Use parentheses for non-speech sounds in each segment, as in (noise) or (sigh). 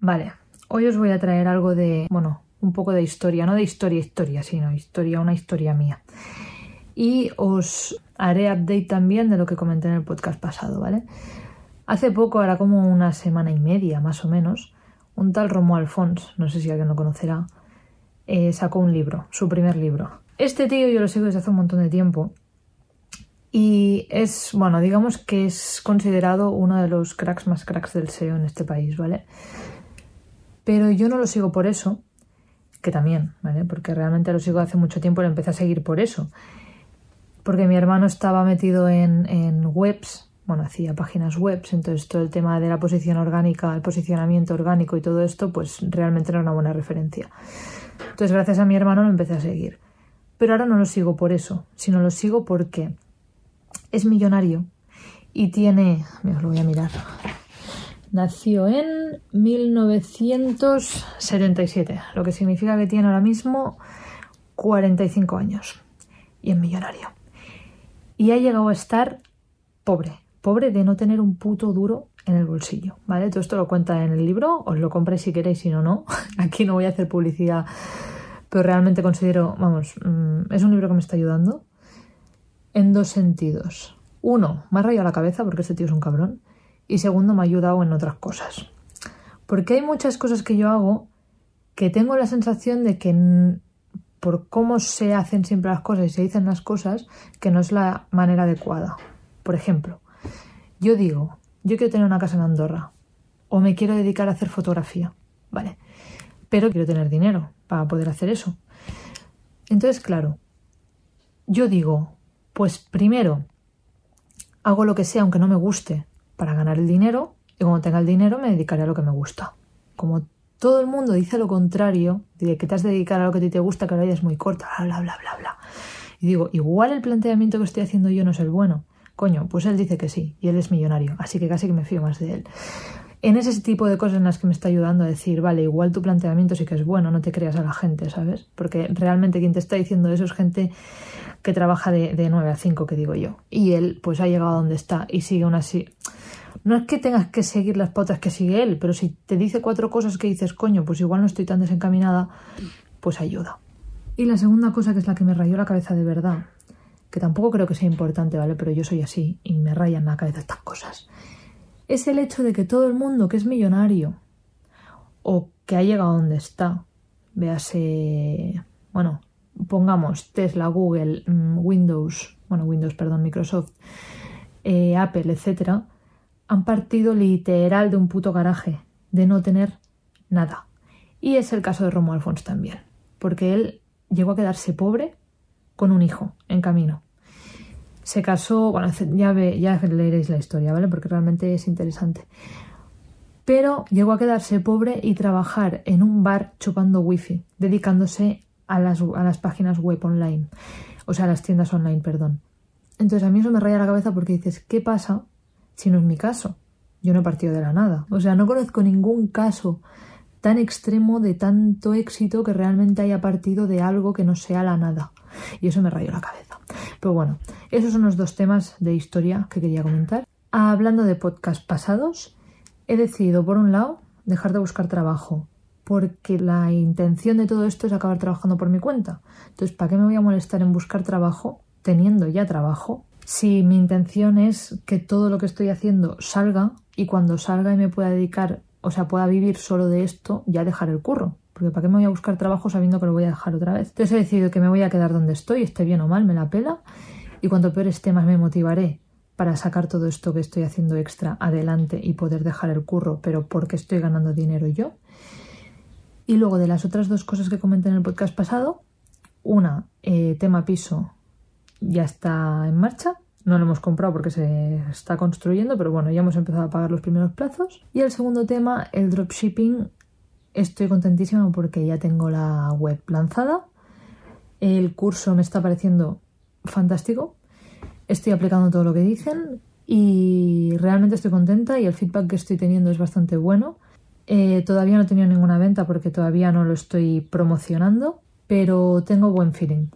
Vale, hoy os voy a traer algo de, bueno, un poco de historia, no de historia, historia, sino historia, una historia mía. Y os haré update también de lo que comenté en el podcast pasado, ¿vale? Hace poco, ahora como una semana y media más o menos, un tal Romo Alfons, no sé si alguien lo conocerá, eh, sacó un libro, su primer libro. Este tío yo lo sigo desde hace un montón de tiempo y es, bueno, digamos que es considerado uno de los cracks más cracks del SEO en este país, ¿vale? Pero yo no lo sigo por eso, que también, ¿vale? Porque realmente lo sigo hace mucho tiempo lo empecé a seguir por eso. Porque mi hermano estaba metido en, en webs, bueno, hacía páginas webs, entonces todo el tema de la posición orgánica, el posicionamiento orgánico y todo esto, pues realmente era una buena referencia. Entonces, gracias a mi hermano lo empecé a seguir. Pero ahora no lo sigo por eso, sino lo sigo porque es millonario y tiene, me lo voy a mirar, nació en 1977, lo que significa que tiene ahora mismo 45 años y es millonario. Y ha llegado a estar pobre, pobre de no tener un puto duro en el bolsillo, ¿vale? Todo esto lo cuenta en el libro, os lo compréis si queréis, si no, no. (laughs) Aquí no voy a hacer publicidad, pero realmente considero, vamos, mm, es un libro que me está ayudando en dos sentidos. Uno, me ha rayado la cabeza porque este tío es un cabrón. Y segundo, me ha ayudado en otras cosas. Porque hay muchas cosas que yo hago que tengo la sensación de que por cómo se hacen siempre las cosas y se dicen las cosas, que no es la manera adecuada. Por ejemplo, yo digo, yo quiero tener una casa en Andorra o me quiero dedicar a hacer fotografía, ¿vale? Pero quiero tener dinero para poder hacer eso. Entonces, claro, yo digo, pues primero hago lo que sea aunque no me guste para ganar el dinero y cuando tenga el dinero me dedicaré a lo que me gusta. Como todo el mundo dice lo contrario, de que te has de dedicar a lo que a ti te gusta, que la vida es muy corta, bla, bla, bla, bla. Y digo, igual el planteamiento que estoy haciendo yo no es el bueno. Coño, pues él dice que sí, y él es millonario, así que casi que me fío más de él. En ese tipo de cosas en las que me está ayudando a decir, vale, igual tu planteamiento sí que es bueno, no te creas a la gente, ¿sabes? Porque realmente quien te está diciendo eso es gente que trabaja de, de 9 a 5, que digo yo. Y él, pues ha llegado a donde está y sigue aún así. No es que tengas que seguir las pautas que sigue él, pero si te dice cuatro cosas que dices, coño, pues igual no estoy tan desencaminada, pues ayuda. Y la segunda cosa, que es la que me rayó la cabeza de verdad, que tampoco creo que sea importante, ¿vale? Pero yo soy así y me rayan la cabeza estas cosas. Es el hecho de que todo el mundo que es millonario o que ha llegado a donde está, véase, bueno, pongamos Tesla, Google, mm, Windows, bueno, Windows, perdón, Microsoft, eh, Apple, etcétera, han partido literal de un puto garaje, de no tener nada. Y es el caso de Romo Alfons también, porque él llegó a quedarse pobre con un hijo en camino. Se casó, bueno, ya, ve, ya leeréis la historia, ¿vale? Porque realmente es interesante. Pero llegó a quedarse pobre y trabajar en un bar chupando wifi, dedicándose a las, a las páginas web online, o sea, a las tiendas online, perdón. Entonces a mí eso me raya la cabeza porque dices, ¿qué pasa si no es mi caso? Yo no he partido de la nada. O sea, no conozco ningún caso tan extremo de tanto éxito que realmente haya partido de algo que no sea la nada. Y eso me rayó la cabeza. Pero bueno, esos son los dos temas de historia que quería comentar. Hablando de podcast pasados, he decidido, por un lado, dejar de buscar trabajo, porque la intención de todo esto es acabar trabajando por mi cuenta. Entonces, ¿para qué me voy a molestar en buscar trabajo teniendo ya trabajo? Si mi intención es que todo lo que estoy haciendo salga y cuando salga y me pueda dedicar, o sea, pueda vivir solo de esto, ya dejar el curro. Porque ¿para qué me voy a buscar trabajo sabiendo que lo voy a dejar otra vez? Entonces he decidido que me voy a quedar donde estoy, esté bien o mal, me la pela. Y cuanto peor esté, más me motivaré para sacar todo esto que estoy haciendo extra adelante y poder dejar el curro, pero porque estoy ganando dinero yo. Y luego de las otras dos cosas que comenté en el podcast pasado, una, eh, tema piso, ya está en marcha. No lo hemos comprado porque se está construyendo, pero bueno, ya hemos empezado a pagar los primeros plazos. Y el segundo tema, el dropshipping, Estoy contentísima porque ya tengo la web lanzada. El curso me está pareciendo fantástico. Estoy aplicando todo lo que dicen y realmente estoy contenta y el feedback que estoy teniendo es bastante bueno. Eh, todavía no he tenido ninguna venta porque todavía no lo estoy promocionando, pero tengo buen feeling.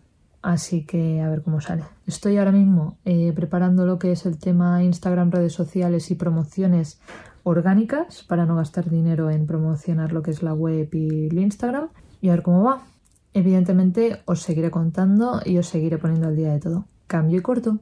Así que a ver cómo sale. Estoy ahora mismo eh, preparando lo que es el tema Instagram, redes sociales y promociones orgánicas para no gastar dinero en promocionar lo que es la web y el Instagram y a ver cómo va. Evidentemente os seguiré contando y os seguiré poniendo al día de todo. Cambio y corto.